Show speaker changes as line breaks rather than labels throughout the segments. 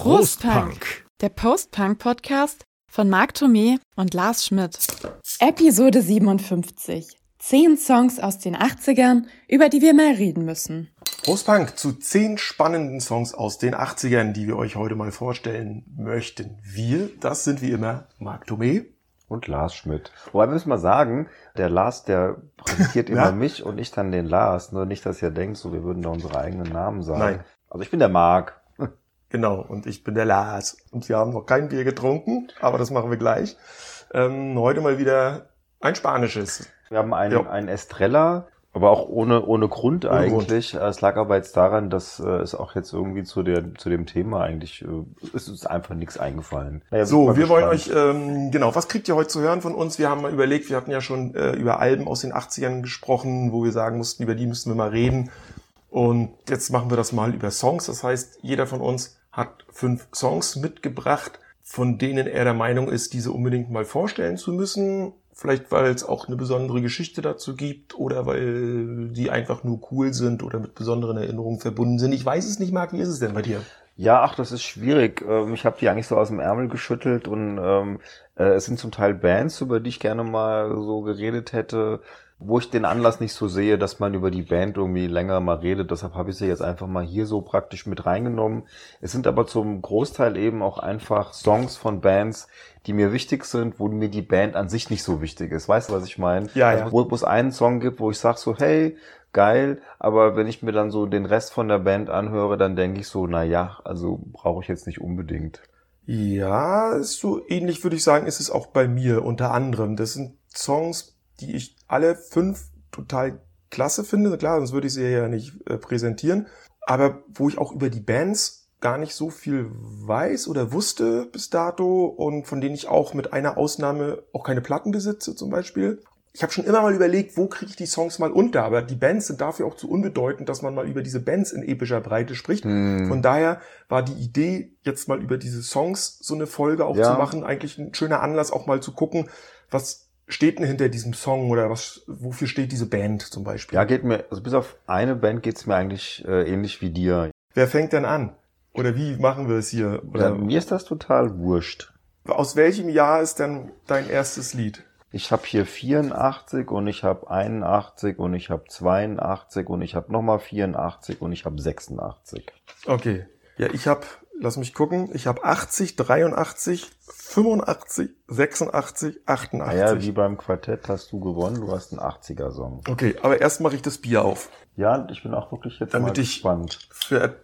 Prostpunk, der Post-Punk-Podcast von Marc Thomé und Lars Schmidt. Episode 57. Zehn Songs aus den 80ern, über die wir mal reden müssen.
Postpunk zu zehn spannenden Songs aus den 80ern, die wir euch heute mal vorstellen möchten. Wir, das sind wie immer Marc Thomé
und Lars Schmidt. Wobei müssen wir sagen, der Lars, der präsentiert immer ja? mich und ich dann den Lars. Nur nicht, dass ihr denkt, so wir würden da unsere eigenen Namen sagen. Nein. Also ich bin der Marc.
Genau, und ich bin der Lars. Und wir haben noch kein Bier getrunken, aber das machen wir gleich. Ähm, heute mal wieder ein spanisches.
Wir haben einen, ja. einen Estrella aber auch ohne, ohne Grund ohne eigentlich. Grund. Es lag aber jetzt daran, dass äh, es auch jetzt irgendwie zu, der, zu dem Thema eigentlich, äh, es ist einfach nichts eingefallen.
Naja, so, wir wollen euch, ähm, genau, was kriegt ihr heute zu hören von uns? Wir haben mal überlegt, wir hatten ja schon äh, über Alben aus den 80ern gesprochen, wo wir sagen mussten, über die müssten wir mal reden. Und jetzt machen wir das mal über Songs. Das heißt, jeder von uns hat fünf Songs mitgebracht, von denen er der Meinung ist, diese unbedingt mal vorstellen zu müssen. Vielleicht, weil es auch eine besondere Geschichte dazu gibt oder weil die einfach nur cool sind oder mit besonderen Erinnerungen verbunden sind. Ich weiß es nicht, Marc, wie ist es denn bei dir?
Ja, ach, das ist schwierig. Ähm, ich habe die eigentlich so aus dem Ärmel geschüttelt und ähm, äh, es sind zum Teil Bands, über die ich gerne mal so geredet hätte wo ich den Anlass nicht so sehe, dass man über die Band irgendwie länger mal redet. Deshalb habe ich sie jetzt einfach mal hier so praktisch mit reingenommen. Es sind aber zum Großteil eben auch einfach Songs von Bands, die mir wichtig sind, wo mir die Band an sich nicht so wichtig ist. Weißt du, was ich meine?
Ja, also, ja.
Wo, wo es einen Song gibt, wo ich sage so, hey, geil, aber wenn ich mir dann so den Rest von der Band anhöre, dann denke ich so, na ja, also brauche ich jetzt nicht unbedingt.
Ja, so ähnlich würde ich sagen, ist es auch bei mir unter anderem. Das sind Songs, die ich alle fünf total klasse finde. Klar, sonst würde ich sie ja nicht äh, präsentieren. Aber wo ich auch über die Bands gar nicht so viel weiß oder wusste bis dato und von denen ich auch mit einer Ausnahme auch keine Platten besitze zum Beispiel. Ich habe schon immer mal überlegt, wo kriege ich die Songs mal unter, aber die Bands sind dafür auch zu unbedeutend, dass man mal über diese Bands in epischer Breite spricht. Hm. Von daher war die Idee, jetzt mal über diese Songs so eine Folge auch ja. zu machen, eigentlich ein schöner Anlass, auch mal zu gucken, was steht denn hinter diesem Song oder was, wofür steht diese Band zum Beispiel?
Ja, geht mir, also bis auf eine Band geht's mir eigentlich äh, ähnlich wie dir.
Wer fängt denn an? Oder wie machen wir es hier? Oder
ja, mir ist das total wurscht.
Aus welchem Jahr ist denn dein erstes Lied?
Ich habe hier 84 und ich habe 81 und ich habe 82 und ich habe nochmal 84 und ich habe 86.
Okay. Ja, ich habe lass mich gucken, ich habe 80, 83, 85, 86, 88.
Ja, wie beim Quartett hast du gewonnen, du hast einen 80er-Song.
Okay, aber erst mache ich das Bier auf.
Ja, ich bin auch wirklich jetzt
Damit mal gespannt. Ich für,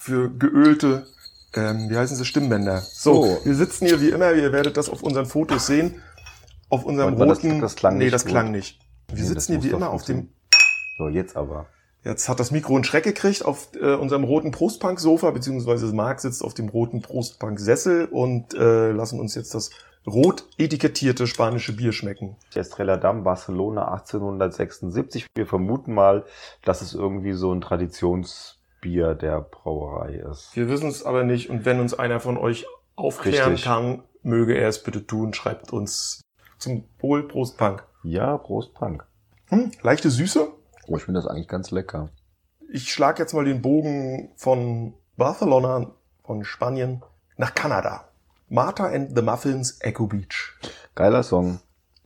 für geölte, ähm, wie heißen sie, Stimmbänder. So, oh. wir sitzen hier wie immer, ihr werdet das auf unseren Fotos sehen. Auf unserem roten...
Das, das klang
nee,
nicht
das klang nicht. Wir nee, sitzen hier wie immer auf dem...
So, jetzt aber.
Jetzt hat das Mikro einen Schreck gekriegt auf äh, unserem roten Prostpunk-Sofa, beziehungsweise Marc sitzt auf dem roten Prostpunk-Sessel und äh, lassen uns jetzt das rot etikettierte spanische Bier schmecken.
Estrella Damm, Barcelona 1876. Wir vermuten mal, dass es irgendwie so ein Traditionsbier der Brauerei ist.
Wir wissen es aber nicht und wenn uns einer von euch aufklären Richtig. kann, möge er es bitte tun, schreibt uns zum Wohl Prostpunk.
Ja, Prostpunk.
Hm, leichte Süße,
Oh, ich finde das eigentlich ganz lecker.
Ich schlage jetzt mal den Bogen von Barcelona, von Spanien, nach Kanada. Martha and the Muffins, Echo Beach.
Geiler Song.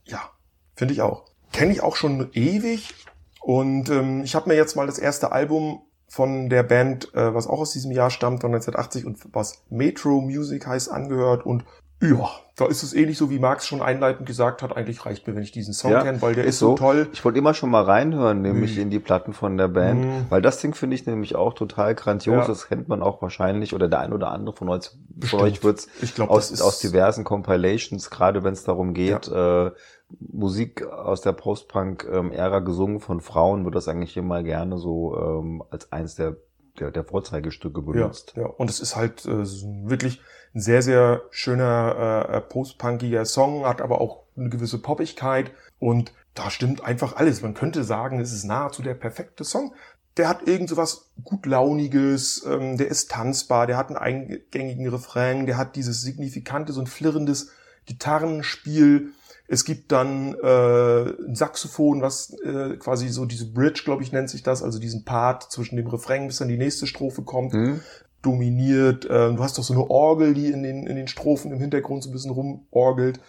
Ja, finde ich auch. Kenne ich auch schon ewig. Und ähm, ich habe mir jetzt mal das erste Album von der Band, äh, was auch aus diesem Jahr stammt, von 1980 und was Metro Music heißt, angehört. Und ja, da ist es ähnlich so, wie Marx schon einleitend gesagt hat. Eigentlich reicht mir, wenn ich diesen Song ja, kenne, weil der ist, so toll.
Ich wollte immer schon mal reinhören, nämlich mhm. in die Platten von der Band, mhm. weil das Ding finde ich nämlich auch total grandios. Ja. Das kennt man auch wahrscheinlich oder der ein oder andere von euch, von euch wird's
glaub,
aus, aus diversen Compilations, gerade wenn es darum geht, ja. äh, Musik aus der Post-Punk-Ära gesungen von Frauen, wird das eigentlich immer gerne so ähm, als eins der der, der Vorzeigestücke benutzt.
Ja, ja. und es ist halt äh, wirklich ein sehr, sehr schöner äh, post-punkiger Song, hat aber auch eine gewisse Poppigkeit und da stimmt einfach alles. Man könnte sagen, es ist nahezu der perfekte Song. Der hat irgend so was gut launiges, ähm, der ist tanzbar, der hat einen eingängigen Refrain, der hat dieses signifikante, so ein flirrendes Gitarrenspiel, es gibt dann äh, ein Saxophon, was äh, quasi so diese Bridge, glaube ich, nennt sich das, also diesen Part zwischen dem Refrain, bis dann die nächste Strophe kommt. Mhm. dominiert. Ähm, du hast doch so eine Orgel, die in den, in den Strophen im Hintergrund so ein bisschen rumorgelt.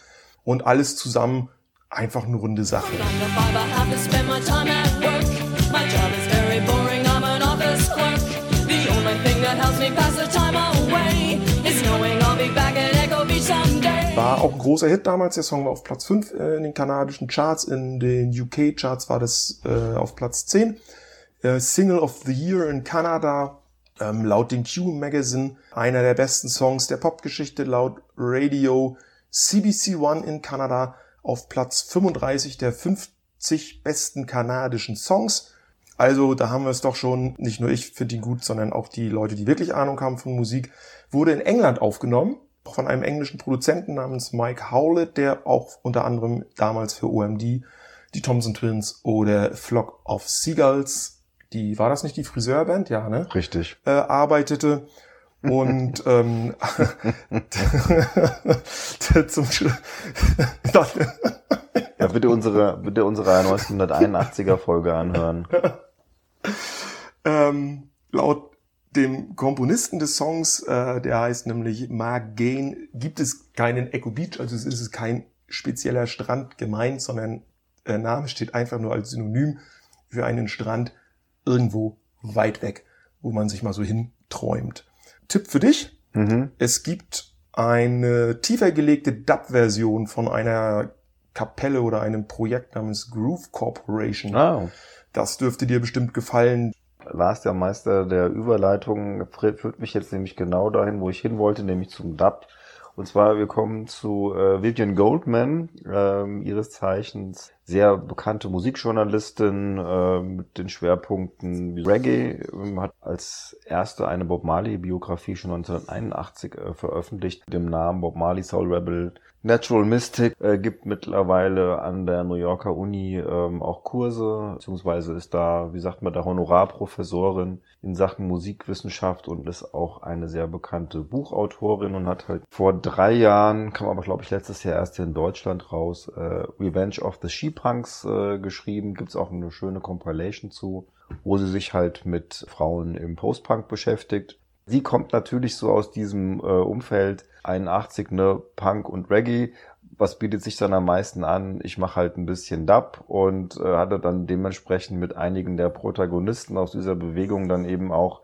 Und alles zusammen einfach eine runde Sache. War auch ein großer Hit damals. Der Song war auf Platz 5 äh, in den kanadischen Charts. In den UK-Charts war das äh, auf Platz 10. Äh, Single of the Year in Kanada. Ähm, laut den Q Magazine einer der besten Songs der Popgeschichte. Laut Radio CBC One in Kanada auf Platz 35 der 50 besten kanadischen Songs. Also da haben wir es doch schon, nicht nur ich finde ihn gut, sondern auch die Leute, die wirklich Ahnung haben von Musik, wurde in England aufgenommen von einem englischen Produzenten namens Mike Howlett, der auch unter anderem damals für OMD, die Thompson Twins oder Flock of Seagulls, die, war das nicht die Friseurband? Ja, ne?
Richtig.
Äh, arbeitete. Und ähm, zum
ja, bitte unsere, bitte unsere 1981er Folge anhören.
ähm, laut dem Komponisten des Songs, äh, der heißt nämlich Mark Gain, gibt es keinen Echo Beach, also es ist kein spezieller Strand gemeint, sondern der Name steht einfach nur als Synonym für einen Strand irgendwo weit weg, wo man sich mal so hinträumt. Tipp für dich. Mhm. Es gibt eine tiefer gelegte Dub-Version von einer Kapelle oder einem Projekt namens Groove Corporation. Oh. Das dürfte dir bestimmt gefallen.
Lars, der Meister der Überleitung, führt mich jetzt nämlich genau dahin, wo ich hin wollte, nämlich zum Dub. Und zwar, wir kommen zu äh, Vivian Goldman, äh, ihres Zeichens sehr bekannte Musikjournalistin äh, mit den Schwerpunkten Reggae, äh, hat als erste eine Bob Marley-Biografie schon 1981 äh, veröffentlicht, dem Namen Bob Marley Soul Rebel Natural Mystic äh, gibt mittlerweile an der New Yorker Uni ähm, auch Kurse, beziehungsweise ist da, wie sagt man, da Honorarprofessorin in Sachen Musikwissenschaft und ist auch eine sehr bekannte Buchautorin und hat halt vor drei Jahren, kam aber glaube ich letztes Jahr erst hier in Deutschland raus, äh, Revenge of the She-Punks äh, geschrieben. Gibt's auch eine schöne Compilation zu, wo sie sich halt mit Frauen im Post-Punk beschäftigt. Sie kommt natürlich so aus diesem äh, Umfeld 81, ne, Punk und Reggae. Was bietet sich dann am meisten an? Ich mache halt ein bisschen Dub und äh, hatte dann dementsprechend mit einigen der Protagonisten aus dieser Bewegung dann eben auch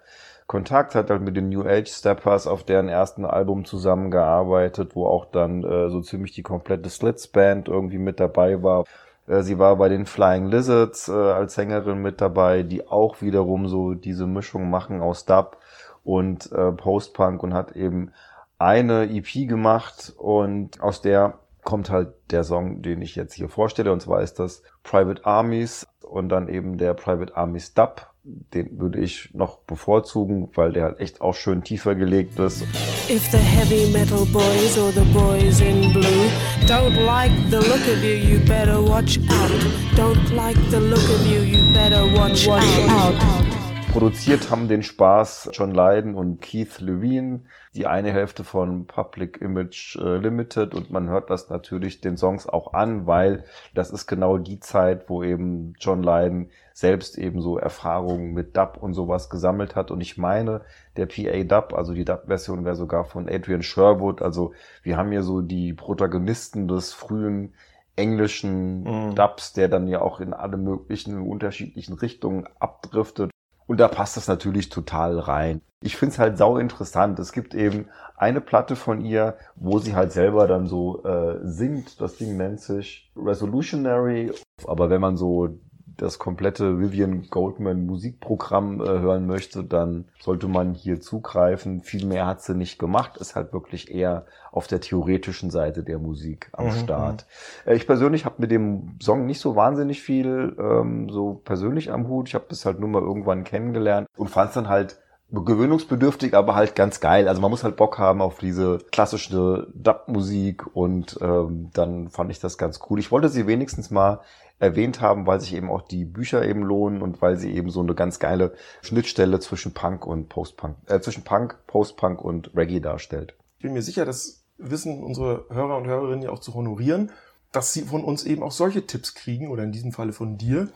Kontakt, hat halt mit den New Age Steppers auf deren ersten Album zusammengearbeitet, wo auch dann äh, so ziemlich die komplette Slits Band irgendwie mit dabei war. Äh, sie war bei den Flying Lizards äh, als Sängerin mit dabei, die auch wiederum so diese Mischung machen aus Dub und äh, Post-Punk und hat eben eine EP gemacht und aus der kommt halt der Song, den ich jetzt hier vorstelle und zwar ist das Private Armies und dann eben der Private Armies Dub. Den würde ich noch bevorzugen, weil der halt echt auch schön tiefer gelegt ist. If the heavy metal boys or the boys in blue don't like the look of you, you better watch out. Don't like the look of you, you better watch, watch out. out. Produziert haben den Spaß John Lydon und Keith Levine, die eine Hälfte von Public Image äh, Limited. Und man hört das natürlich den Songs auch an, weil das ist genau die Zeit, wo eben John Lydon selbst eben so Erfahrungen mit Dub und sowas gesammelt hat. Und ich meine, der PA Dub, also die Dub-Version wäre sogar von Adrian Sherwood, also wir haben hier so die Protagonisten des frühen englischen mhm. Dubs, der dann ja auch in alle möglichen unterschiedlichen Richtungen abdriftet und da passt das natürlich total rein. Ich finde es halt sau interessant. Es gibt eben eine Platte von ihr, wo sie halt selber dann so äh, singt. Das Ding nennt sich Resolutionary. Aber wenn man so das komplette Vivian Goldman Musikprogramm äh, hören möchte, dann sollte man hier zugreifen. Viel mehr hat sie nicht gemacht, ist halt wirklich eher auf der theoretischen Seite der Musik am mhm. Start. Mhm. Äh, ich persönlich habe mit dem Song nicht so wahnsinnig viel ähm, so persönlich am Hut. Ich habe das halt nur mal irgendwann kennengelernt und fand es dann halt gewöhnungsbedürftig, aber halt ganz geil. Also man muss halt Bock haben auf diese klassische Dub-Musik und ähm, dann fand ich das ganz cool. Ich wollte sie wenigstens mal erwähnt haben, weil sich eben auch die Bücher eben lohnen und weil sie eben so eine ganz geile Schnittstelle zwischen Punk und Post-Punk, äh, zwischen Punk, Post-Punk und Reggae darstellt.
Ich bin mir sicher, das wissen unsere Hörer und Hörerinnen ja auch zu honorieren, dass sie von uns eben auch solche Tipps kriegen oder in diesem Falle von dir.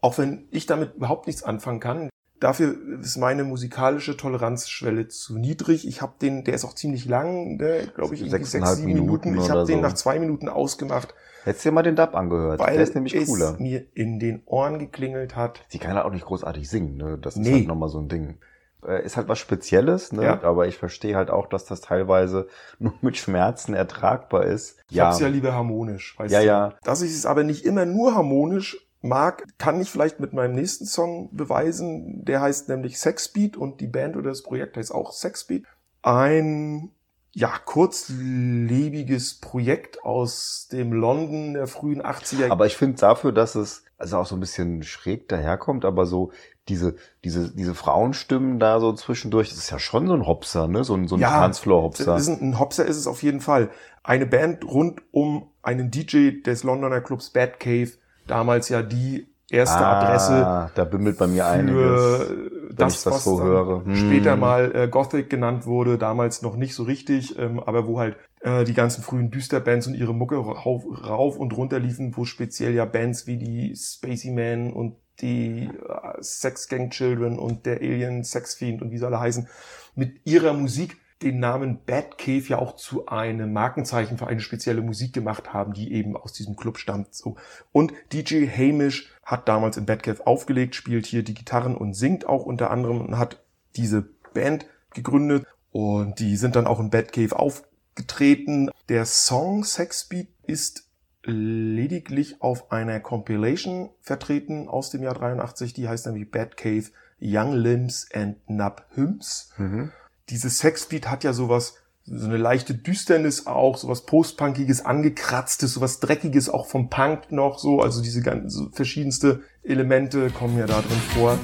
Auch wenn ich damit überhaupt nichts anfangen kann. Dafür ist meine musikalische Toleranzschwelle zu niedrig. Ich habe den, der ist auch ziemlich lang, ne, glaube ich,
Sechs,
sechs, sieben Minuten.
Minuten
Ich habe den
so.
nach zwei Minuten ausgemacht,
Hättest dir mal den Dub angehört.
weil
der ist nämlich
es
cooler.
mir in den Ohren geklingelt hat.
Sie kann halt auch nicht großartig singen, ne? Das ist
Nee.
halt nochmal so ein Ding. Äh, Ist halt was Spezielles, ne?
Ja.
Aber ich verstehe halt auch, dass das teilweise nur mit Schmerzen ertragbar ist.
Ich hab's ja lieber harmonisch. Weißt
Ja,
du?
ja.
Dass ich es aber nicht immer nur harmonisch mag, kann ich vielleicht mit meinem nächsten Song beweisen. Der heißt nämlich Sexbeat und die Band oder das Projekt heißt auch Sexbeat. Ein ja, kurzlebiges Projekt aus dem London der frühen 80er.
Aber ich finde dafür, dass es also auch so ein bisschen schräg daherkommt, aber so diese, diese, diese Frauenstimmen da so zwischendurch, das ist ja schon so ein Hopser, ne? So ein, so ein
Ja,
Tanzfloor-Hopser.
Ein, ein Hopser ist es auf jeden Fall. Eine Band rund um einen DJ des Londoner Clubs Bad Cave, damals ja die erste Adresse
Ah, da bimmelt bei mir einiges.
für das,
ich das
was
so höre. Hm.
später mal äh, Gothic genannt wurde, damals noch nicht so richtig, ähm, aber wo halt äh, die ganzen frühen Düsterbands und ihre Mucke rauf, rauf und runter liefen, wo speziell ja Bands wie die Spacey Man und die äh, Sex Gang Children und der Alien Sex Fiend und wie sie alle heißen, mit ihrer Musik den Namen Bad Cave ja auch zu einem Markenzeichen für eine spezielle Musik gemacht haben, die eben aus diesem Club stammt. So. Und DJ Hamish hat damals in Bad Cave aufgelegt, spielt hier die Gitarren und singt auch unter anderem und hat diese Band gegründet und die sind dann auch in Bad Cave aufgetreten. Der Song Sexbeat ist lediglich auf einer Compilation vertreten aus dem Jahr 83, die heißt nämlich Bad Cave Young Limbs and Nub Hymns
Mhm.
Dieses Sexbeat hat ja sowas, so eine leichte Düsternis auch, sowas Postpunkiges, angekratztes, sowas Dreckiges auch vom Punk noch so, also diese ganzen so verschiedenste Elemente kommen ja da drin vor.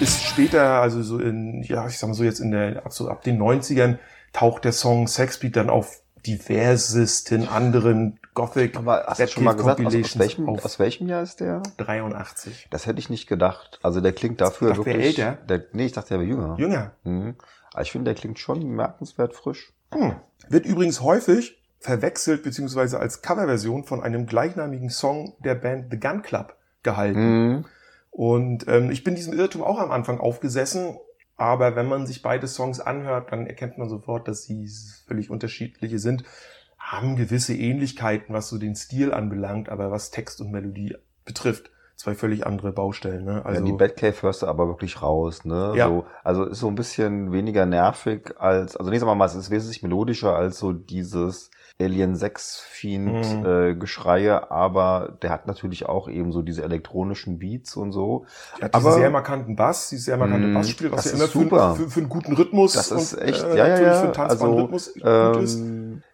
Ist später, also so in, ja, ich sag mal so jetzt in der, so ab den 90ern taucht der Song Sexbeat dann auf diversesten anderen Gothic
Aber hast du
Bad
schon mal gesagt, aus, aus, welchem, aus welchem Jahr ist der?
83.
Das hätte ich nicht gedacht. Also der klingt dafür
Ich dachte, der
wirklich.
älter.
Der, nee, ich dachte, der wäre jünger.
Jünger.
Mhm. Aber ich finde, der klingt schon bemerkenswert frisch.
Hm. Wird übrigens häufig verwechselt beziehungsweise als Coverversion von einem gleichnamigen Song der Band The Gun Club gehalten.
Mhm.
Und ähm, ich bin diesem Irrtum auch am Anfang aufgesessen, aber wenn man sich beide Songs anhört, dann erkennt man sofort, dass sie völlig unterschiedliche sind, haben gewisse Ähnlichkeiten, was so den Stil anbelangt, aber was Text und Melodie betrifft, zwei völlig andere Baustellen. Ne?
Also ja, die Batcave hörst du aber wirklich raus, ne?
Ja.
So, also ist so ein bisschen weniger nervig als, also wir mal, es ist wesentlich melodischer als so dieses Alien 6 Fiend
Mhm.
äh, Geschreie, aber der hat natürlich auch eben so diese elektronischen Beats und so.
Er hat
aber-
sehr markanten Bass, dieses sehr markante
Mm,
Bassspiel, was ja immer für,
super.
für, für einen guten Rhythmus
Das ist
und
echt,
äh,
ja, ja,
natürlich
ja.
für einen tanzbaren
Also,
Rhythmus gut ist.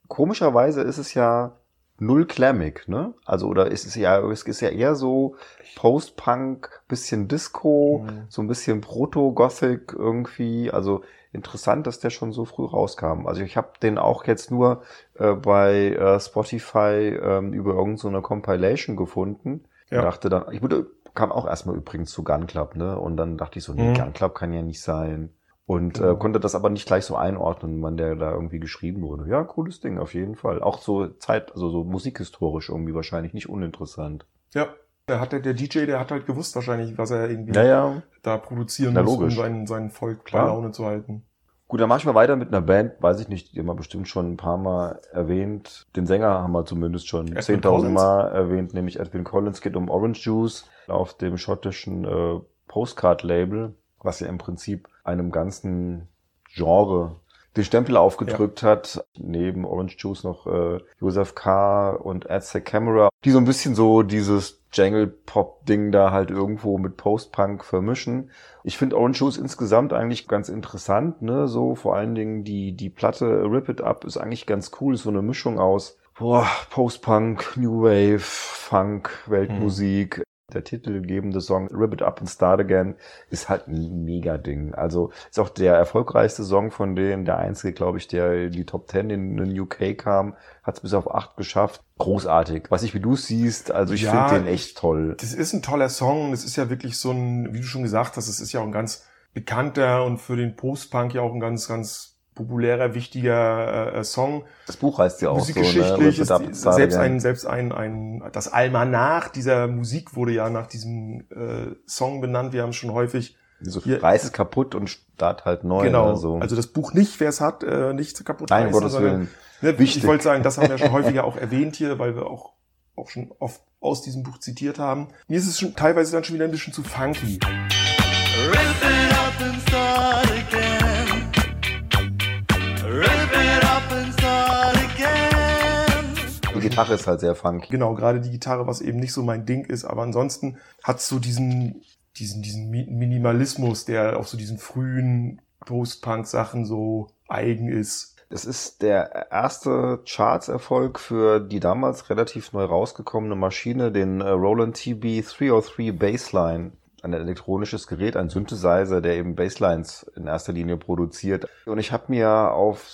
Komischerweise ist es ja null clammig, ne? Also, oder ist es ja, es ist ja eher so Post-Punk, bisschen Disco,
Mhm.
so ein bisschen Proto-Gothic irgendwie. Also interessant, dass der schon so früh rauskam. Also ich habe den auch jetzt nur äh, bei äh, Spotify ähm, über irgendeine so eine Compilation gefunden.
Ja.
Dachte dann, ich wurde, kam auch erstmal übrigens zu Gun Club, ne? Und dann dachte ich so, nee,
Mhm.
Gun Club kann ja nicht sein. Und
Genau.
äh, konnte das aber nicht gleich so einordnen, wann der da irgendwie geschrieben wurde. Ja, cooles Ding, auf jeden Fall. Auch so Zeit, also so musikhistorisch irgendwie wahrscheinlich nicht uninteressant.
Ja, der, hat, der, der DJ, der hat halt gewusst wahrscheinlich, was er irgendwie
Ja, ja.
da produzieren
Na,
muss,
logisch.
um seinen, seinen Volk bei
Klar.
Laune zu halten.
Gut, dann mach ich mal weiter mit einer Band, weiß ich nicht, die haben wir bestimmt schon ein paar Mal erwähnt. Den Sänger haben wir zumindest schon
Edwin
10.000
Collins?
Mal erwähnt, nämlich Edwin Collins geht um Orange Juice auf dem schottischen äh, Postcard-Label, was ja im Prinzip einem ganzen Genre den Stempel aufgedrückt hat. Neben Orange Juice noch äh, Joseph K. und Aztec Camera, die so ein bisschen so dieses Jangle-Pop-Ding da halt irgendwo mit Post-Punk vermischen. Ich finde Orange Juice insgesamt eigentlich ganz interessant, ne? So vor allen Dingen die, die Platte Rip It Up ist eigentlich ganz cool, ist so eine Mischung aus boah, Post-Punk, New Wave, Funk, Weltmusik. Der titelgebende Song Rip It Up and Start Again ist halt ein Mega-Ding. Also ist auch der erfolgreichste Song von denen, der einzige, glaube ich, der in die Top 10 in den UK kam, hat es bis auf 8 geschafft. Großartig. Was ich, wie du siehst, also ich
Ja,
finde den echt toll.
Das ist ein toller Song. Das ist ja wirklich so ein, wie du schon gesagt hast, es ist ja auch ein ganz bekannter und für den Post-Punk ja auch ein ganz, ganz populärer, wichtiger äh, Song.
Das Buch heißt ja auch so,
Musikgeschichtlich ne? ist selbst ein, selbst ein, ein, das Almanach dieser Musik wurde ja nach diesem äh, Song benannt. Wir haben schon häufig
so hier, Preis ist kaputt und Start halt neu.
Genau. So. Also das Buch nicht, wer es hat, äh, nicht kaputt
Nein, Gottes sondern,
Willen. Ne, ich wollte sagen, das haben wir schon häufiger auch erwähnt hier, weil wir auch auch schon oft aus diesem Buch zitiert haben. Mir ist es schon teilweise dann schon wieder ein bisschen zu funky.
Gitarre ist halt sehr funky.
Genau, gerade die Gitarre, was eben nicht so mein Ding ist, aber ansonsten hat so diesen, diesen, diesen Minimalismus, der auch so diesen frühen Post-Punk-Sachen so eigen ist.
Es ist der erste Charts-Erfolg für die damals relativ neu rausgekommene Maschine, den äh, Roland TB 303 Bassline. Ein elektronisches Gerät, ein Synthesizer, der eben Basslines in erster Linie produziert. Und ich habe mir auf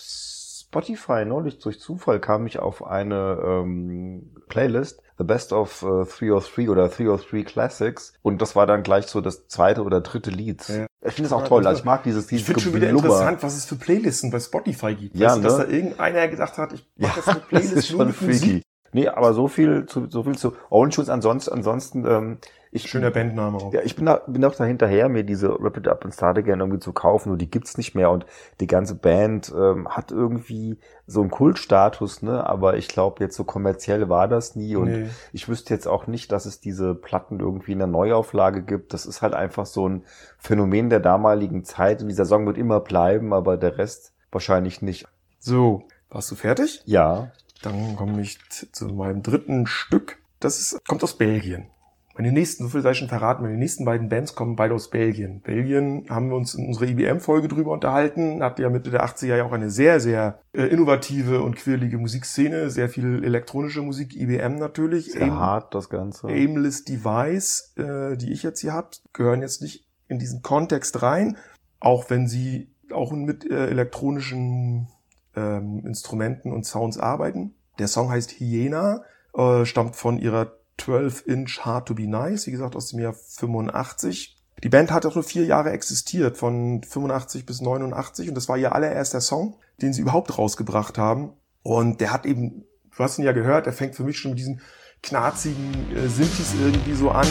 Spotify neulich durch Zufall kam ich auf eine ähm, Playlist, The Best of uh, 303 oder 303 Classics. Und das war dann gleich so das zweite oder dritte Lied. Ja. Ich finde es auch toll. Also ich mag dieses,
dieses Ich finde schon wieder interessant, was es für Playlisten bei Spotify gibt.
Ja, weißt,
ne? Dass da irgendeiner gedacht hat, ich mache ja, jetzt eine Playlist
das ist schon freaky. Nee, aber so viel zu, so viel zu Owen Schulz. Ansonsten, ansonsten, ähm,
ich, Schöner Bandname auch.
Ja, ich bin da, bin auch dahinterher, mir diese Rapid Up and Start Again irgendwie zu kaufen, nur die gibt's nicht mehr und die ganze Band ähm, hat irgendwie so einen Kultstatus, ne, aber ich glaube jetzt so kommerziell war das nie und nee. ich wüsste jetzt auch nicht, dass es diese Platten irgendwie in der Neuauflage gibt. Das ist halt einfach so ein Phänomen der damaligen Zeit und dieser Song wird immer bleiben, aber der Rest wahrscheinlich nicht.
So, warst du fertig?
Ja.
Dann komme ich zu meinem dritten Stück. Das ist, kommt aus Belgien. Meine nächsten, so viel sei ich schon verraten, meine nächsten beiden Bands kommen beide aus Belgien. Belgien haben wir uns in unserer IBM-Folge drüber unterhalten, hat ja Mitte der 80er ja auch eine sehr, sehr äh, innovative und quirlige Musikszene, sehr viel elektronische Musik, IBM natürlich.
Sehr Aim, hart das Ganze.
Aimless Device, äh, die ich jetzt hier hab, gehören jetzt nicht in diesen Kontext rein, auch wenn sie auch mit äh, elektronischen ähm, Instrumenten und Sounds arbeiten. Der Song heißt Hyena, äh, stammt von ihrer 12-Inch Hard to Be Nice, wie gesagt aus dem Jahr 85. Die Band hat auch nur vier Jahre existiert, von 85 bis 89 und das war ihr allererster Song, den sie überhaupt rausgebracht haben. Und der hat eben, du hast ihn ja gehört, der fängt für mich schon mit diesen knarzigen äh, Synthes irgendwie so an.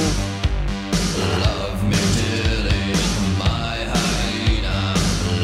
Love me dearly, my hyena,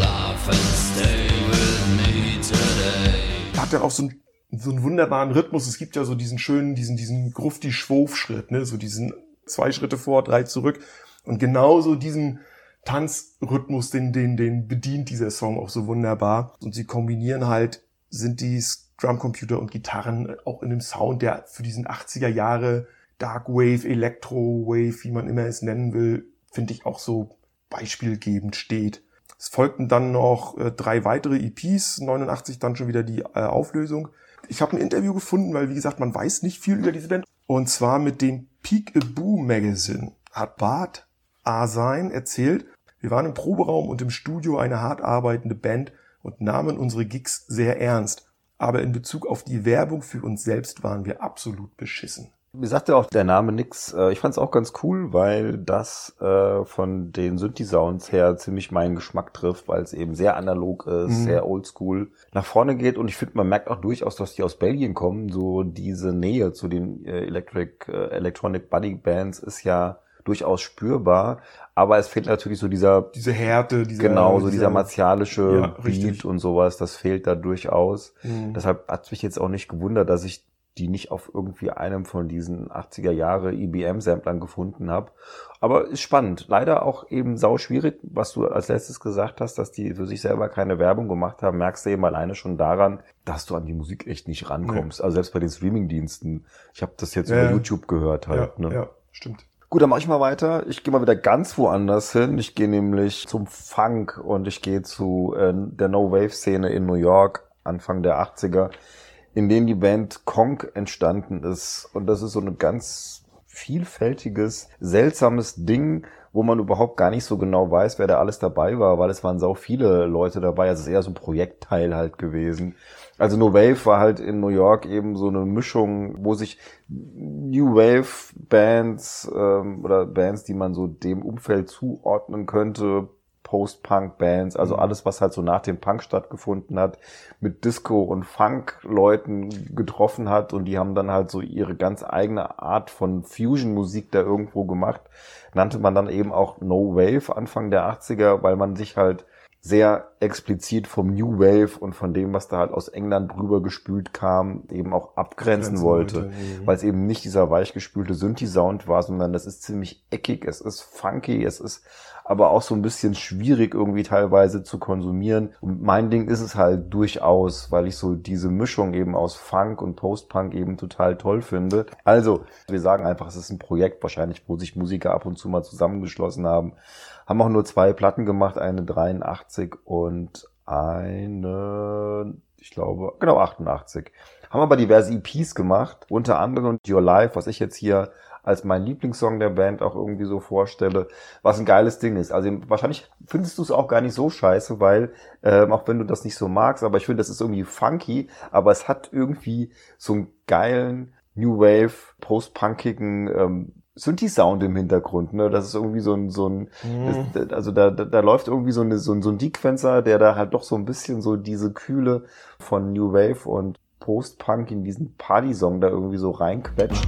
laugh and stay with me today. Hat dann auch so ein so einen wunderbaren Rhythmus. Es gibt ja so diesen schönen, diesen, diesen Grufti-Schwurf-Schritt, ne? so diesen zwei Schritte vor, drei zurück. Und genauso diesen Tanzrhythmus, den, den, den bedient dieser Song auch so wunderbar. Und sie kombinieren halt, sind die Drumcomputer und Gitarren auch in dem Sound, der für diesen 80er Jahre Dark Wave, Electro Wave, wie man immer es nennen will, finde ich auch so beispielgebend steht. Es folgten dann noch äh, drei weitere EPs, 89 dann schon wieder die äh, Auflösung. Ich habe ein Interview gefunden, weil wie gesagt, man weiß nicht viel über diese Band. Und zwar mit dem Peekaboo Magazine hat Bart Asein erzählt, wir waren im Proberaum und im Studio eine hart arbeitende Band und nahmen unsere Gigs sehr ernst. Aber in Bezug auf die Werbung für uns selbst waren wir absolut beschissen.
Mir sagte auch der Name nix. Äh, ich fand es auch ganz cool, weil das äh, von den Synthi-Sounds her ziemlich meinen Geschmack trifft, weil es eben sehr analog ist, mhm. sehr oldschool nach vorne geht. Und ich finde, man merkt auch durchaus, dass die aus Belgien kommen. So diese Nähe zu den äh, Electric, äh, Electronic Buddy Bands ist ja durchaus spürbar. Aber es fehlt natürlich so dieser...
Diese Härte, dieser...
Genau, so dieser, dieser martialische ja, Beat richtig. und sowas. Das fehlt da durchaus. Mhm. Deshalb hat mich jetzt auch nicht gewundert, dass ich die nicht auf irgendwie einem von diesen 80er Jahre IBM-Samplern gefunden habe. Aber ist spannend. Leider auch eben sau schwierig, was du als letztes gesagt hast, dass die für sich selber keine Werbung gemacht haben, merkst du eben alleine schon daran, dass du an die Musik echt nicht rankommst. Ja. Also selbst bei den Streaming-Diensten. Ich habe das jetzt ja. über YouTube gehört halt.
Ja, ne? ja stimmt.
Gut, dann mach ich mal weiter. Ich gehe mal wieder ganz woanders hin. Ich gehe nämlich zum Funk und ich gehe zu äh, der No-Wave-Szene in New York, Anfang der 80er in denen die Band Konk entstanden ist. Und das ist so ein ganz vielfältiges, seltsames Ding, wo man überhaupt gar nicht so genau weiß, wer da alles dabei war, weil es waren sau viele Leute dabei. Also es ist eher so ein Projektteil halt gewesen. Also No Wave war halt in New York eben so eine Mischung, wo sich New Wave Bands ähm, oder Bands, die man so dem Umfeld zuordnen könnte, Post-Punk-Bands, also
Mhm.
alles, was halt so nach dem Punk stattgefunden hat, mit Disco- und Funk-Leuten getroffen hat und die haben dann halt so ihre ganz eigene Art von Fusion-Musik da irgendwo gemacht. Nannte man dann eben auch No Wave Anfang der 80er, weil man sich halt sehr explizit vom New Wave und von dem, was da halt aus England drüber gespült kam, eben auch abgrenzen
Grenzen
wollte.
Mhm.
Weil es eben nicht dieser weichgespülte Synthi-Sound war, sondern das ist ziemlich eckig, es ist funky, es ist aber auch so ein bisschen schwierig irgendwie teilweise zu konsumieren. Und mein Ding ist es halt durchaus, weil ich so diese Mischung eben aus Funk und Post-Punk eben total toll finde. Also, wir sagen einfach, es ist ein Projekt wahrscheinlich, wo sich Musiker ab und zu mal zusammengeschlossen haben. Haben auch nur zwei Platten gemacht, eine 83 und eine, ich glaube, genau 88. Haben aber diverse EPs gemacht, unter anderem Your Life, was ich jetzt hier als mein Lieblingssong der Band auch irgendwie so vorstelle, was ein geiles Ding ist. Also wahrscheinlich findest du es auch gar nicht so scheiße, weil, ähm, auch wenn du das nicht so magst, aber ich finde, das ist irgendwie funky, aber es hat irgendwie so einen geilen New Wave, post-punkigen ähm, Synthi-Sound im Hintergrund. Ne? Das ist irgendwie so ein, so ein
Mhm.
das, also da, da, da läuft irgendwie so, eine, so, ein- so ein Sequencer, der da halt doch so ein bisschen so diese Kühle von New Wave und Post-Punk in diesen Party-Song da irgendwie so reinquetscht.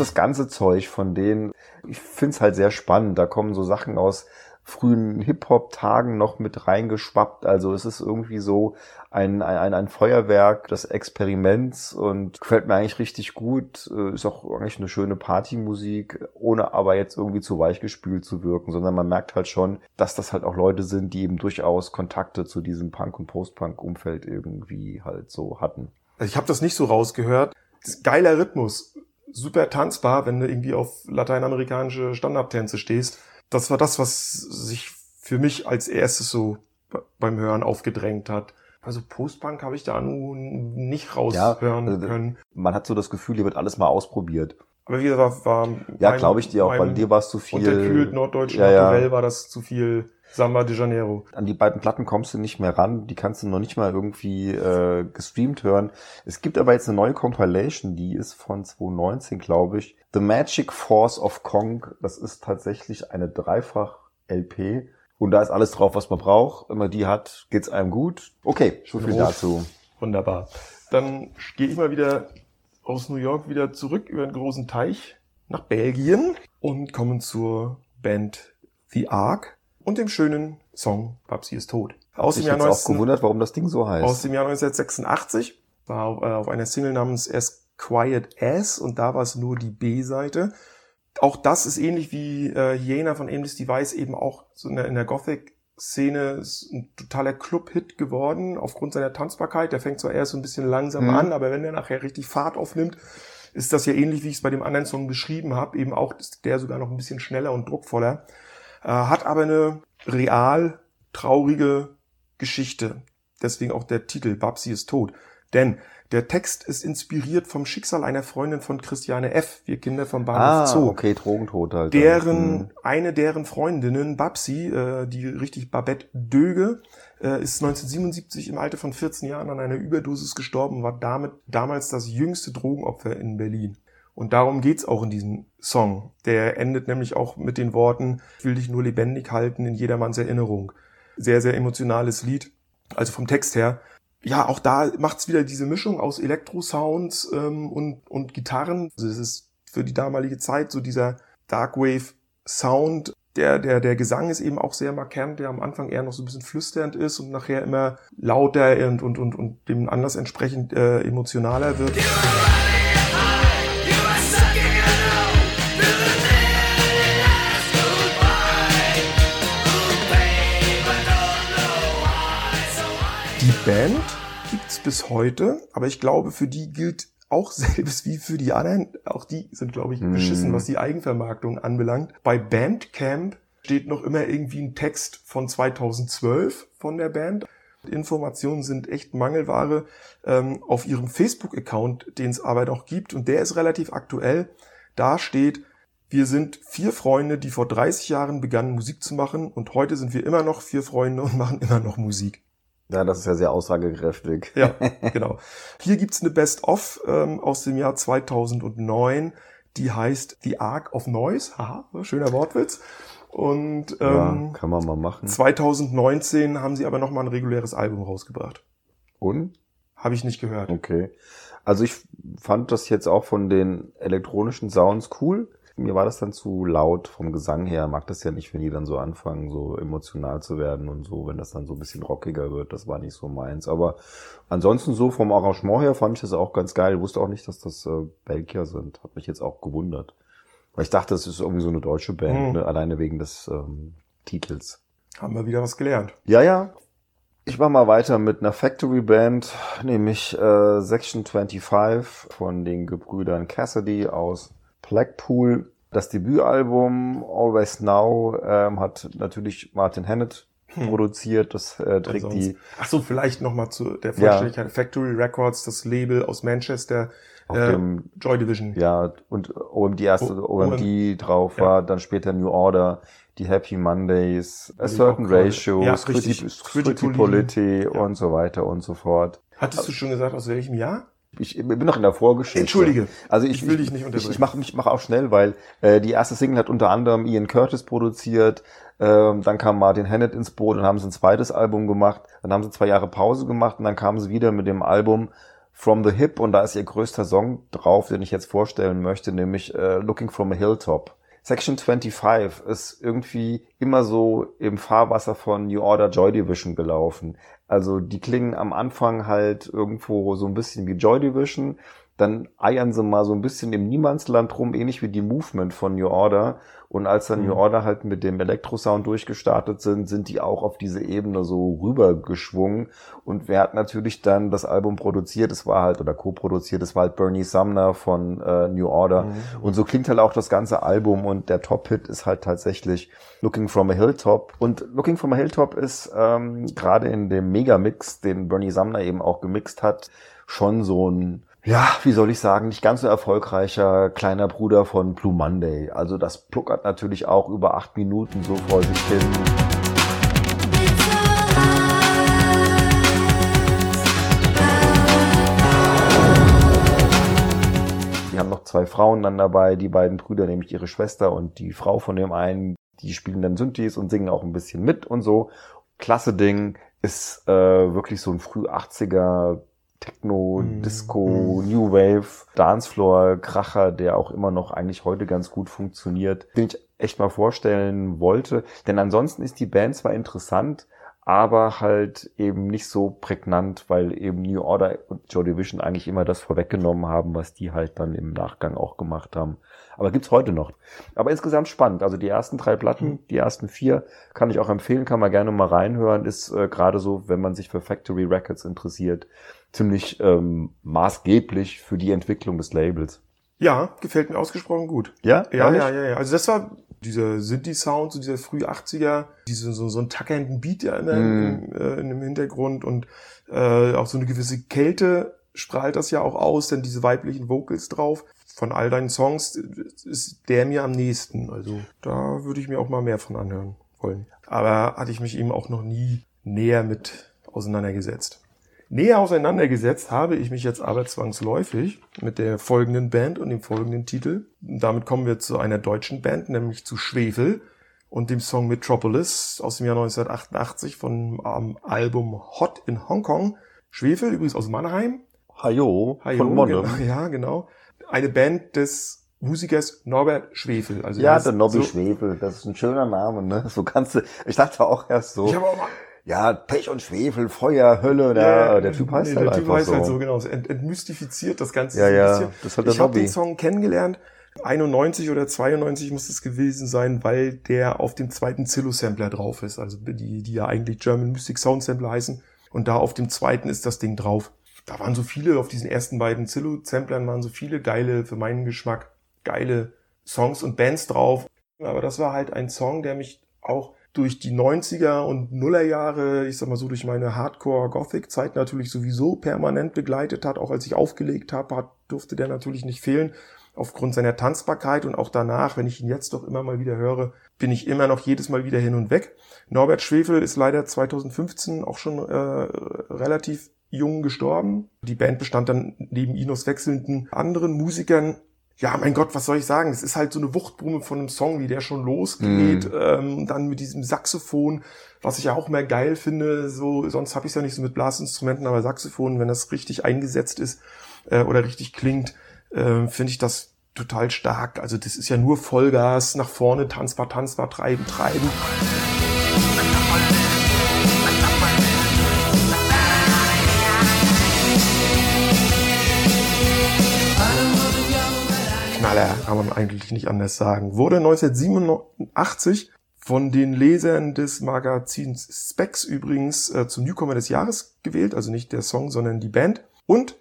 Ist das ganze Zeug von denen, ich find's halt sehr spannend. Da kommen so Sachen aus frühen Hip-Hop-Tagen noch mit reingeschwappt. Also es ist irgendwie so ein, ein, ein Feuerwerk des Experiments und gefällt mir eigentlich richtig gut. Äh, Ist auch eigentlich eine schöne Partymusik, ohne aber jetzt irgendwie zu weichgespült zu wirken, sondern man merkt halt schon, dass das halt auch Leute sind, die eben durchaus Kontakte zu diesem Punk- und Post-Punk-Umfeld irgendwie halt so hatten.
Also ich habe das nicht so rausgehört. Geiler Rhythmus, super tanzbar, wenn du irgendwie auf lateinamerikanische Standardtänze stehst. Das war das, was sich für mich als erstes so be- beim Hören aufgedrängt hat. Also Postpunk habe ich da nun nicht raushören
also,
können.
Man hat so das Gefühl, hier wird alles mal ausprobiert.
Aber wie gesagt, war, war
Ja, glaube ich dir auch, weil dir war es zu viel.
Unterkühlt norddeutschen
Ja, ja.
Naturell war das zu viel Samba de Janeiro.
An die beiden Platten kommst du nicht mehr ran, die kannst du noch nicht mal irgendwie äh, gestreamt hören. Es gibt aber jetzt eine neue Compilation, die ist von 2019, glaube ich. The Magic Force of Kong, das ist tatsächlich eine Dreifach-LP. Und da ist alles drauf, was man braucht. Wenn man die hat, geht's einem gut. Okay, so viel dazu.
Wunderbar. Dann gehe ich mal wieder aus New York wieder zurück über den großen Teich nach Belgien und kommen zur Band The Ark und dem schönen Song Babsi ist tot. Aus dem, Jahr
jetzt auch
19,
gewundert, warum das Ding so heißt.
aus dem Jahr 1986 war auf, äh, auf einer Single namens As Quiet As und da war es nur die B-Seite. Auch das ist ähnlich wie äh, Hyena von Aimless Device eben auch so in der, in der Gothic-Szene ist ein totaler Club-Hit geworden aufgrund seiner Tanzbarkeit. Der fängt zwar erst so ein bisschen langsam
Mhm.
an, aber wenn der nachher richtig Fahrt aufnimmt, ist das ja ähnlich, wie ich es bei dem anderen Song beschrieben habe. Eben auch ist der sogar noch ein bisschen schneller und druckvoller. Äh, hat aber eine real traurige Geschichte. Deswegen auch der Titel Babsi ist tot. Denn der Text ist inspiriert vom Schicksal einer Freundin von Christiane F., wir Kinder vom Bahnhof
ah,
Zoo.
okay, Drogentod halt.
Deren,
Hm.
eine deren Freundinnen, Babsi, äh, die richtig Babette Döge, äh, ist 1977 im Alter von 14 Jahren an einer Überdosis gestorben, war damit damals das jüngste Drogenopfer in Berlin. Und darum geht's auch in diesem Song. Der endet nämlich auch mit den Worten, ich will dich nur lebendig halten in jedermanns Erinnerung. Sehr, sehr emotionales Lied. Also vom Text her. Ja, auch da macht's wieder diese Mischung aus Elektrosounds ähm, und, und Gitarren. Also es ist für die damalige Zeit so dieser Darkwave Sound. Der, der, der Gesang ist eben auch sehr markant, der am Anfang eher noch so ein bisschen flüsternd ist und nachher immer lauter und, und, und, und dem Anlass entsprechend äh, emotionaler wird. Band gibt's bis heute, aber ich glaube, für die gilt auch selbst wie für die anderen, auch die sind, glaube ich, beschissen, was die Eigenvermarktung anbelangt. Bei Bandcamp steht noch immer irgendwie ein Text von 2012 von der Band. Informationen sind echt Mangelware ähm, auf ihrem Facebook-Account, den es aber noch gibt und der ist relativ aktuell. Da steht, wir sind vier Freunde, die vor 30 Jahren begannen Musik zu machen und heute sind wir immer noch vier Freunde und machen immer noch Musik.
Ja, das ist ja sehr aussagekräftig.
Ja, genau. Hier gibt's eine Best-of ähm, aus dem Jahr 2009, die heißt The Ark of Noise. Haha, schöner Wortwitz. Und ähm,
ja, kann man mal machen.
2019 haben sie aber nochmal ein reguläres Album rausgebracht.
Und?
Habe ich nicht gehört.
Okay. Also ich fand das jetzt auch von den elektronischen Sounds cool. Mir war das dann zu laut vom Gesang her. Mag das ja nicht, wenn die dann so anfangen, so emotional zu werden und so, wenn das dann so ein bisschen rockiger wird. Das war nicht so meins. Aber ansonsten so vom Arrangement her fand ich das auch ganz geil. Ich wusste auch nicht, dass das äh, Belgier sind. Hat mich jetzt auch gewundert. Weil ich dachte, das ist irgendwie so eine deutsche Band,
Hm.
ne? alleine wegen des ähm, Titels.
Haben wir wieder was gelernt.
Ja, ja. Ich mache mal weiter mit einer Factory Band, nämlich äh, Section 25 von den Gebrüdern Cassidy aus Blackpool. Das Debütalbum Always Now ähm, hat natürlich Martin Hannett
Hm.
produziert. Das äh, trägt
Sonst-
die
Ach so, vielleicht nochmal zu der Vollständigkeit. Factory Records, das Label aus Manchester,
auf
äh,
dem
Joy Division.
ja und OMD erste
O-
OMD drauf
ja.
war, dann später New Order, die Happy Mondays, A
Also
Certain Ratio,
ja,
Scritti
Ja.
und so weiter und so fort.
Hattest du schon gesagt, aus welchem Jahr?
Ich bin noch in der Vorgeschichte.
Entschuldige.
Also ich,
Ich will dich nicht unterbrechen.
Ich, ich mache mach auch schnell, weil äh, die erste Single hat unter anderem Ian Curtis produziert. Ähm, dann kam Martin Hannett ins Boot und haben sie ein zweites Album gemacht. Dann haben sie zwei Jahre Pause gemacht und dann kamen sie wieder mit dem Album From the Hip und da ist ihr größter Song drauf, den ich jetzt vorstellen möchte, nämlich äh, Looking from a Hilltop. Section 25 ist irgendwie immer so im Fahrwasser von New Order Joy Division gelaufen. Also die klingen am Anfang halt irgendwo so ein bisschen wie Joy Division, dann eiern sie mal so ein bisschen im Niemandsland rum, ähnlich wie die Movement von New Order. Und als dann
Mhm.
New Order halt mit dem Elektrosound durchgestartet sind, sind die auch auf diese Ebene so rübergeschwungen. Und wer hat natürlich dann das Album produziert? Es war halt, oder co-produziert, es war halt Bernie Sumner von äh, New Order.
Mhm.
Und so klingt halt auch das ganze Album und der Top-Hit ist halt tatsächlich Looking from a Hilltop. Und Looking from a Hilltop ist ähm, gerade in dem Megamix, den Bernie Sumner eben auch gemixt hat, schon so ein, ja, wie soll ich sagen, nicht ganz so erfolgreicher kleiner Bruder von Blue Monday. Also das pluckert natürlich auch über acht Minuten so vor sich hin. Die haben noch zwei Frauen dann dabei, die beiden Brüder, nämlich ihre Schwester und die Frau von dem einen, die spielen dann Synthes und singen auch ein bisschen mit und so. Klasse Ding, ist äh, wirklich so ein früh 80er Techno,
Mm,
Disco, New Wave, Dancefloor, Kracher, der auch immer noch eigentlich heute ganz gut funktioniert, den ich echt mal vorstellen wollte. Denn ansonsten ist die Band zwar interessant, aber halt eben nicht so prägnant, weil eben New Order und Joy Division eigentlich immer das vorweggenommen haben, was die halt dann im Nachgang auch gemacht haben. Aber gibt's heute noch. Aber insgesamt spannend. Also die ersten drei Platten, die ersten vier kann ich auch empfehlen, kann man gerne mal reinhören. Ist äh, gerade so, wenn man sich für Factory Records interessiert, ziemlich ähm, maßgeblich für die Entwicklung des Labels.
Ja, gefällt mir ausgesprochen gut.
Ja,
Ja, ja, ja, ja. Also das war dieser Synthi-Sound, so dieser früh 80er, diese, so, so ein tackernden Beat ja immer
Mm.
im, äh, in dem Hintergrund und äh, auch so eine gewisse Kälte strahlt das ja auch aus, denn diese weiblichen Vocals drauf. Von all deinen Songs ist der mir am nächsten. Also da würde ich mir auch mal mehr von anhören wollen. Aber hatte ich mich eben auch noch nie näher mit auseinandergesetzt. Näher auseinandergesetzt habe ich mich jetzt aber zwangsläufig mit der folgenden Band und dem folgenden Titel. Damit kommen wir zu einer deutschen Band, nämlich zu Schwefel und dem Song Metropolis aus dem Jahr 1988 von am Album Hot in Hongkong. Schwefel, übrigens aus Mannheim.
Hajo,
Hajo,
von Monne.
Genau, ja, genau. Eine Band des Musikers Norbert Schwefel. Also
Ja, der Nobby
so,
Schwefel, das ist ein schöner Name, ne? So kannst du, ich dachte auch erst so,
Ich habe auch mal,
ja, Pech und Schwefel, Feuer, Hölle, der, der Typ heißt
nee,
halt
der Typ heißt
so.
halt so, genau. Ent, entmystifiziert das Ganze
Ja, ja,
bisschen.
das der
ich habe den Song kennengelernt. 91 oder 92 muss es gewesen sein, weil der auf dem zweiten Zillow-Sampler drauf ist. Also die, die ja eigentlich German Music Sound Sampler heißen. Und da auf dem zweiten ist das Ding drauf. Da waren so viele, auf diesen ersten beiden Zillow-Samplern waren so viele geile, für meinen Geschmack, geile Songs und Bands drauf. Aber das war halt ein Song, der mich auch durch die 90er und Nullerjahre, ich sag mal so, durch meine Hardcore-Gothic-Zeit natürlich sowieso permanent begleitet hat. Auch als ich aufgelegt habe, hat durfte der natürlich nicht fehlen aufgrund seiner Tanzbarkeit und auch danach, wenn ich ihn jetzt doch immer mal wieder höre, bin ich immer noch jedes Mal wieder hin und weg. Norbert Schwefel ist leider 2015 auch schon äh, relativ jung gestorben. Die Band bestand dann neben ihn aus wechselnden anderen Musikern. Ja, mein Gott, was soll ich sagen? Es ist halt so eine Wuchtbrumme von einem Song, wie der schon losgeht. Mm. Ähm, dann mit diesem Saxophon, was ich ja auch mehr geil finde. So, sonst habe ich es ja nicht so mit Blasinstrumenten, aber Saxophon, wenn das richtig eingesetzt ist äh, oder richtig klingt, äh, finde ich das total stark. Also das ist ja nur Vollgas nach vorne, tanzbar, tanzbar, treiben, treiben. Knaller, kann man eigentlich nicht anders sagen. Wurde 1987 von den Lesern des Magazins Specs übrigens äh, zum Newcomer des Jahres gewählt, also nicht der Song, sondern die Band. Und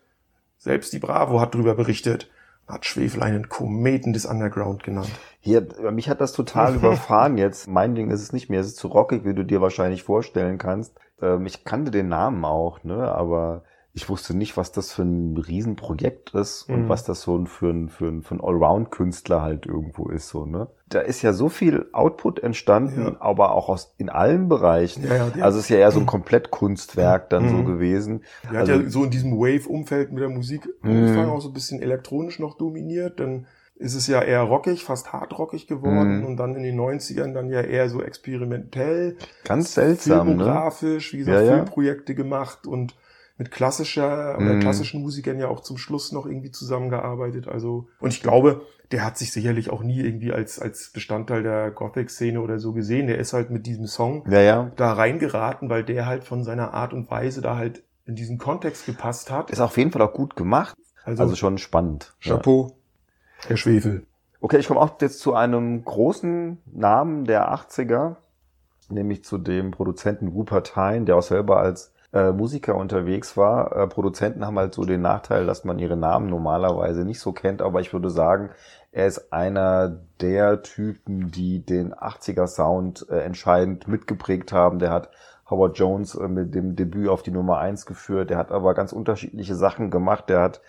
selbst die Bravo hat darüber berichtet, hat Schwefel einen Kometen des Underground genannt.
Hier, mich hat das total überfahren jetzt. Mein Ding ist es nicht mehr. Es ist zu rockig, wie du dir wahrscheinlich vorstellen kannst. Ähm, ich kannte den Namen auch, ne, aber ich wusste nicht, was das für ein Riesenprojekt ist und mhm. was das so für ein, für ein, für ein Allround-Künstler halt irgendwo ist, so, ne? Da ist ja so viel Output entstanden, ja. aber auch aus, in allen Bereichen. Ja, ja, also es ist ja eher so ein mhm. Komplettkunstwerk dann mhm. so gewesen.
Der
also,
hat ja so in diesem Wave-Umfeld mit der Musik angefangen, auch so ein bisschen elektronisch noch dominiert, dann ist es ja eher rockig, fast hardrockig geworden mhm. und dann in den 90ern dann ja eher so experimentell.
Ganz seltsam,
ne? filmografisch, ne? wie gesagt, ja, Filmprojekte gemacht und mit klassischer oder mm. klassischen Musikern ja auch zum Schluss noch irgendwie zusammengearbeitet. Also, und ich glaube, der hat sich sicherlich auch nie irgendwie als, als Bestandteil der Gothic-Szene oder so gesehen. Der ist halt mit diesem Song
ja, ja.
da reingeraten, weil der halt von seiner Art und Weise da halt in diesen Kontext gepasst hat.
Ist auf jeden Fall auch gut gemacht. Also, also schon spannend.
Chapeau, ja. Herr Schwefel.
Okay, ich komme auch jetzt zu einem großen Namen der 80er, nämlich zu dem Produzenten Rupert Hine, der auch selber als äh, Musiker unterwegs war. Äh, Produzenten haben halt so den Nachteil, dass man ihre Namen normalerweise nicht so kennt, aber ich würde sagen, er ist einer der Typen, die den 80er Sound äh, entscheidend mitgeprägt haben. Der hat Howard Jones äh, mit dem Debüt auf die Nummer eins geführt. Der hat aber ganz unterschiedliche Sachen gemacht. Der hat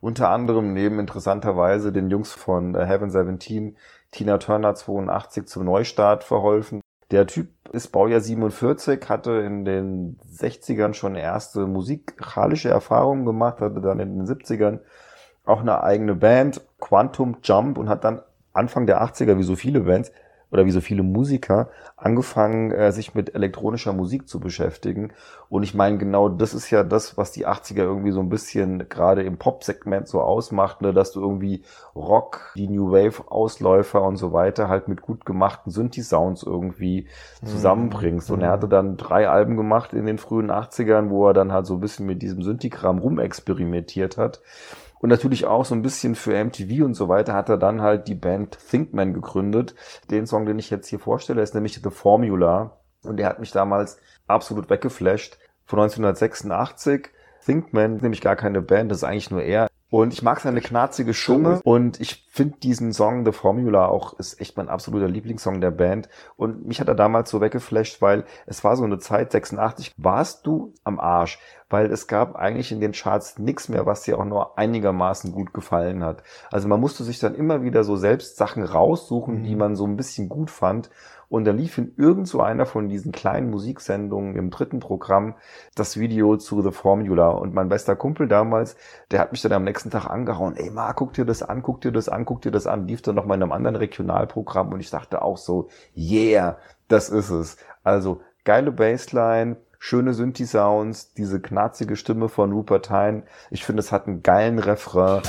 unter anderem neben interessanterweise den Jungs von äh, Heaven 17 Tina Turner 82 zum Neustart verholfen. Der Typ ist Baujahr 47, hatte in den 60ern schon erste musikalische Erfahrungen gemacht, hatte dann in den 70ern auch eine eigene Band, Quantum Jump, und hat dann Anfang der 80er, wie so viele Bands, oder wie so viele Musiker angefangen, äh, sich mit elektronischer Musik zu beschäftigen. Und ich meine, genau das ist ja das, was die 80er irgendwie so ein bisschen gerade im Pop-Segment so ausmacht, ne? dass du irgendwie Rock, die New Wave-Ausläufer und so weiter halt mit gut gemachten Synthi-Sounds irgendwie mhm. zusammenbringst. Und er hatte dann drei Alben gemacht in den frühen 80ern, wo er dann halt so ein bisschen mit diesem Synthi-Kram rumexperimentiert hat. Und natürlich auch so ein bisschen für MTV und so weiter hat er dann halt die Band Thinkman gegründet. Den Song, den ich jetzt hier vorstelle, ist nämlich The Formula. Und der hat mich damals absolut weggeflasht. Von 1986. Thinkman, nämlich gar keine Band, das ist eigentlich nur er. Und ich mag seine knarzige Stimme und ich finde diesen Song The Formula auch ist echt mein absoluter Lieblingssong der Band. Und mich hat er damals so weggeflasht, weil es war so eine Zeit, 86, warst du am Arsch, weil es gab eigentlich in den Charts nichts mehr, was dir auch nur einigermaßen gut gefallen hat. Also man musste sich dann immer wieder so selbst Sachen raussuchen, mhm. die man so ein bisschen gut fand. Und da lief in irgend so von diesen kleinen Musiksendungen im dritten Programm das Video zu The Formula. Und mein bester Kumpel damals, der hat mich dann am nächsten Tag angehauen, ey Marc, guck dir das an, guck dir das an, guck dir das an. Lief dann noch mal in einem anderen Regionalprogramm und ich dachte auch so, yeah, das ist es. Also geile Bassline, schöne Synthi-Sounds, diese knarzige Stimme von Rupert Hine. Ich finde, es hat einen geilen Refrain.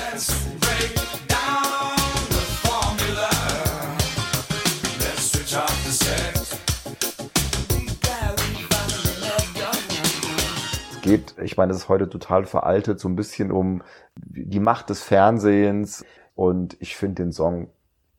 Geht, ich meine, es ist heute total veraltet, so ein bisschen um die Macht des Fernsehens und ich finde den Song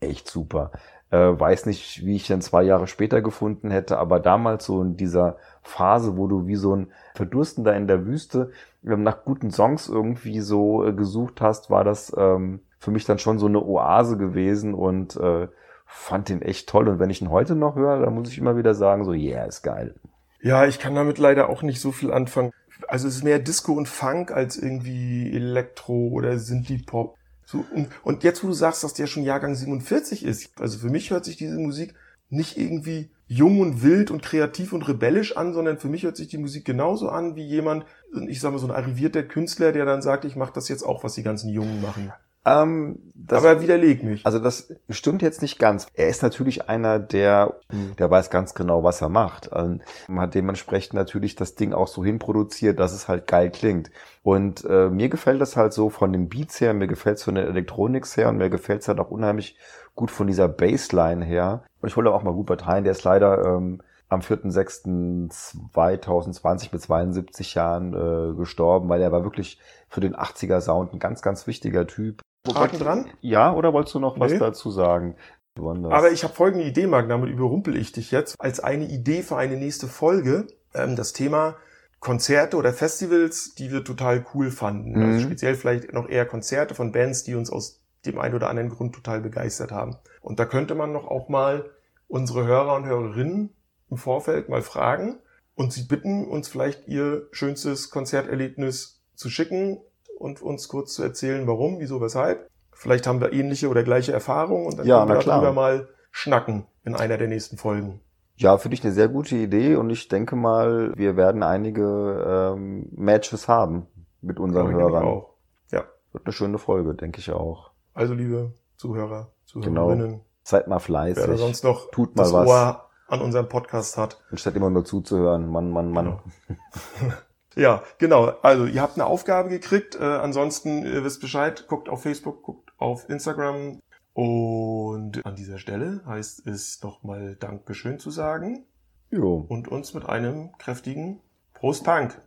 echt super. Äh, weiß nicht, wie ich den zwei Jahre später gefunden hätte, aber damals so in dieser Phase, wo du wie so ein Verdurstender in der Wüste ähm, nach guten Songs irgendwie so äh, gesucht hast, war das ähm, für mich dann schon so eine Oase gewesen und äh, fand den echt toll. Und wenn ich ihn heute noch höre, dann muss ich immer wieder sagen, so, yeah, ist geil.
Ja, ich kann damit leider auch nicht so viel anfangen Also es ist mehr Disco und Funk als irgendwie Elektro oder Synthie-Pop. So, und, jetzt, wo du sagst, dass der schon Jahrgang 47 ist, also für mich hört sich diese Musik nicht irgendwie jung und wild und kreativ und rebellisch an, sondern für mich hört sich die Musik genauso an wie jemand, ich sag mal so ein arrivierter Künstler, der dann sagt, ich mache das jetzt auch, was die ganzen Jungen machen.
Ähm, das,
Aber widerleg mich.
Also das stimmt jetzt nicht ganz. Er ist natürlich einer, der, der weiß ganz genau, was er macht. Und hat dementsprechend natürlich das Ding auch so hinproduziert, dass es halt geil klingt. Und äh, mir gefällt das halt so von den Beats her, mir gefällt es von der Elektronik her und mir gefällt es halt auch unheimlich gut von dieser Bassline her. Und ich wollte auch mal Rupert Hein, der ist leider ähm, am 4.6.2020 mit 72 Jahren äh, gestorben, weil er war wirklich für den 80er Sound ein ganz, ganz wichtiger Typ.
Haken dran?
Ja, oder wolltest du noch was
Nee.
dazu sagen? Besonders.
Aber ich habe folgende Idee, Marc, damit überrumpel ich dich jetzt. Als eine Idee für eine nächste Folge, ähm, das Thema Konzerte oder Festivals, die wir total cool fanden.
Mhm.
Also speziell vielleicht noch eher Konzerte von Bands, die uns aus dem einen oder anderen Grund total begeistert haben. Und da könnte man noch auch mal unsere Hörer und Hörerinnen im Vorfeld mal fragen und sie bitten, uns vielleicht ihr schönstes Konzerterlebnis zu schicken und uns kurz zu erzählen, warum, wieso, weshalb. Vielleicht haben wir ähnliche oder gleiche Erfahrungen und dann
Ja,
können wir darüber mal schnacken in einer der nächsten Folgen.
Ja, finde ich eine sehr gute Idee und ich denke mal, wir werden einige ähm, Matches haben mit unseren
nämlich
Hörern.
Auch. Ja,
Wird eine schöne Folge, denke ich auch.
also liebe Zuhörer,
Genau.
Zuhörerinnen,
Seid mal
wer
fleißig.
sonst noch
Tut mal was.
Ohr an unserem Podcast hat.
Anstatt immer nur zuzuhören. Mann, Mann, Mann.
Genau. Ja, genau. Also ihr habt eine Aufgabe gekriegt. Äh, ansonsten, ihr wisst Bescheid, guckt auf Facebook, guckt auf Instagram. Und an dieser Stelle heißt es nochmal Dankeschön zu sagen
Jo.
und uns mit einem kräftigen Prost Punk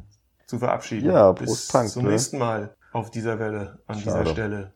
zu verabschieden.
Ja,
Bis
Prost Punk,
zum
ne?
nächsten Mal auf dieser Welle, an dieser
Schade.
Stelle.